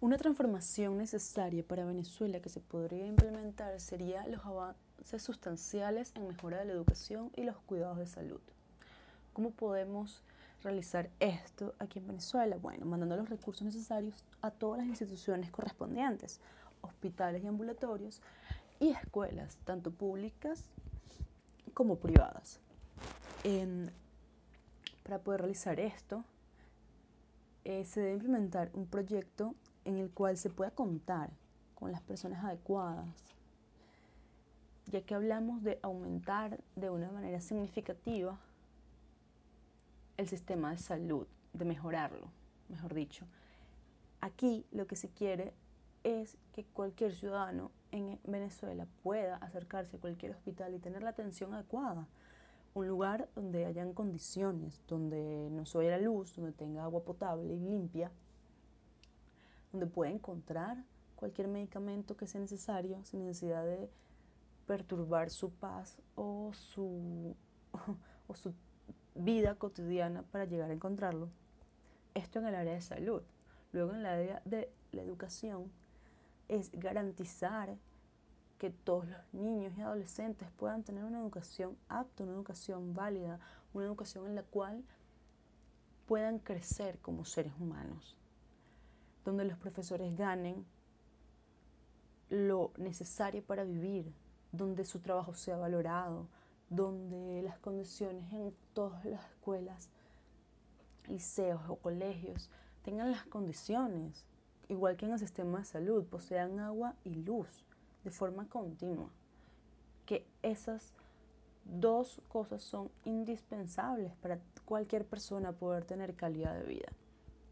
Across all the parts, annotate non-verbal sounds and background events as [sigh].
Una transformación necesaria para Venezuela que se podría implementar sería los avances sustanciales en mejora de la educación y los cuidados de salud. ¿Cómo podemos realizar esto aquí en Venezuela? Bueno, mandando los recursos necesarios a todas las instituciones correspondientes, hospitales y ambulatorios y escuelas, tanto públicas como privadas. para poder realizar esto, eh, se debe implementar un proyecto en el cual se pueda contar con las personas adecuadas, ya que hablamos de aumentar de una manera significativa el sistema de salud, de mejorarlo, mejor dicho. Aquí lo que se quiere es que cualquier ciudadano en Venezuela pueda acercarse a cualquier hospital y tener la atención adecuada. Un lugar donde hayan condiciones, donde no se la luz, donde tenga agua potable y limpia, donde puede encontrar cualquier medicamento que sea necesario sin necesidad de perturbar su paz o su, [laughs] o su vida cotidiana para llegar a encontrarlo. Esto en el área de salud. Luego en el área de la educación es garantizar que todos los niños y adolescentes puedan tener una educación apta, una educación válida, una educación en la cual puedan crecer como seres humanos donde los profesores ganen lo necesario para vivir, donde su trabajo sea valorado, donde las condiciones en todas las escuelas, liceos o colegios tengan las condiciones, igual que en el sistema de salud, posean agua y luz de forma continua. Que esas dos cosas son indispensables para cualquier persona poder tener calidad de vida.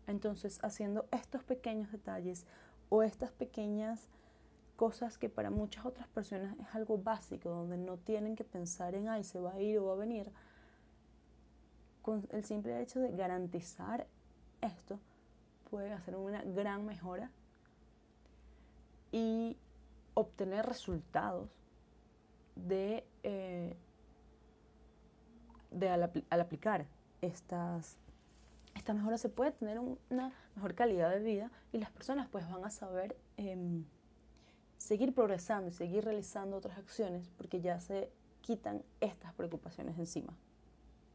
Entonces, haciendo estos pequeños detalles o estas pequeñas cosas que para muchas otras personas es algo básico, donde no tienen que pensar en, ay, se va a ir o va a venir, con el simple hecho de garantizar esto, puede hacer una gran mejora y obtener resultados de, eh, de al, al aplicar estas esta mejora se puede tener una mejor calidad de vida y las personas pues van a saber em, seguir progresando y seguir realizando otras acciones porque ya se quitan estas preocupaciones encima.